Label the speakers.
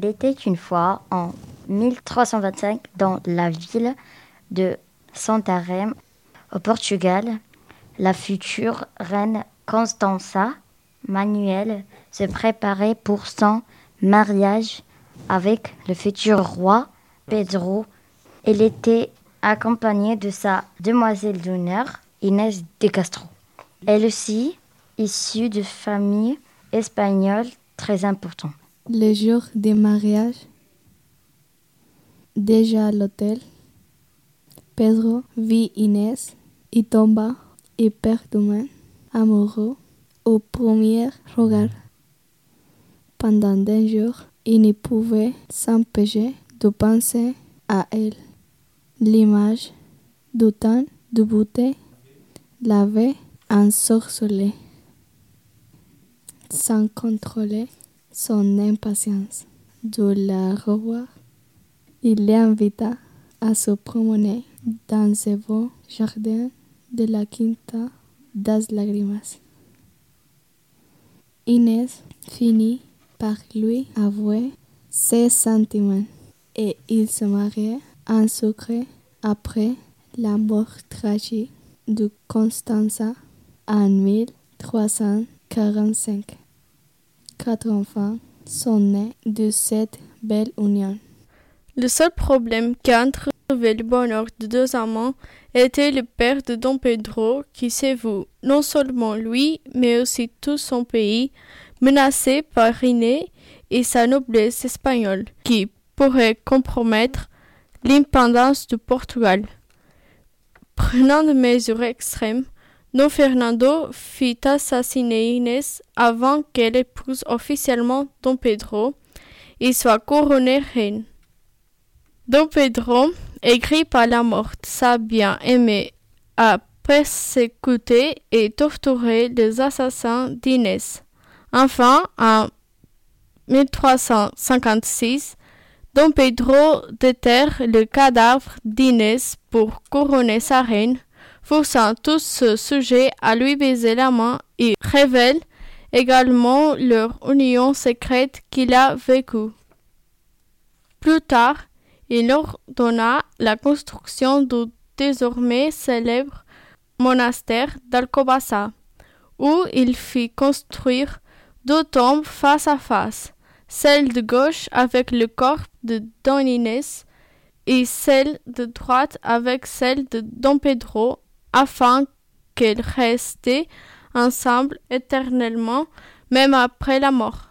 Speaker 1: Il était une fois en 1325 dans la ville de Santarém, au Portugal. La future reine Constanza Manuel se préparait pour son mariage avec le futur roi Pedro. Elle était accompagnée de sa demoiselle d'honneur, Inès de Castro. Elle aussi, issue de famille espagnole très importante.
Speaker 2: Le jour du mariage, déjà à l'hôtel, Pedro vit Inès et tomba et perduma amoureux au premier regard. Pendant des jours, il ne pouvait s'empêcher de penser à elle. L'image du temps de beauté l'avait ensorcelé, sans contrôler son impatience de la revoir. Il l'invita à se promener dans ce beau jardin de la Quinta das Lágrimas. Inès finit par lui avouer ses sentiments et ils se marièrent en secret après la mort tragique de Constanza en 1345. Quatre enfants sont nés de cette belle union.
Speaker 3: Le seul problème qui a le bonheur de deux amants était le père de Don Pedro qui s'avoue non seulement lui, mais aussi tout son pays, menacé par Iné et sa noblesse espagnole, qui pourrait compromettre l'indépendance du Portugal. Prenant des mesures extrêmes, Don Fernando fit assassiner Inès avant qu'elle épouse officiellement Don Pedro et soit couronnée reine. Don Pedro, écrit par la mort sa bien-aimée, a persécuté et torturé les assassins d'Inès. Enfin, en 1356, Don Pedro déterre le cadavre d'Inès pour couronner sa reine, forçant tous ce sujets à lui baiser la main et révèle également leur union secrète qu'il a vécue. Plus tard, il ordonna la construction du désormais célèbre monastère d'Alcobassa, où il fit construire deux tombes face à face, celle de gauche avec le corps de Don Inès et celle de droite avec celle de Don Pedro, afin qu'elles restaient ensemble éternellement, même après la mort.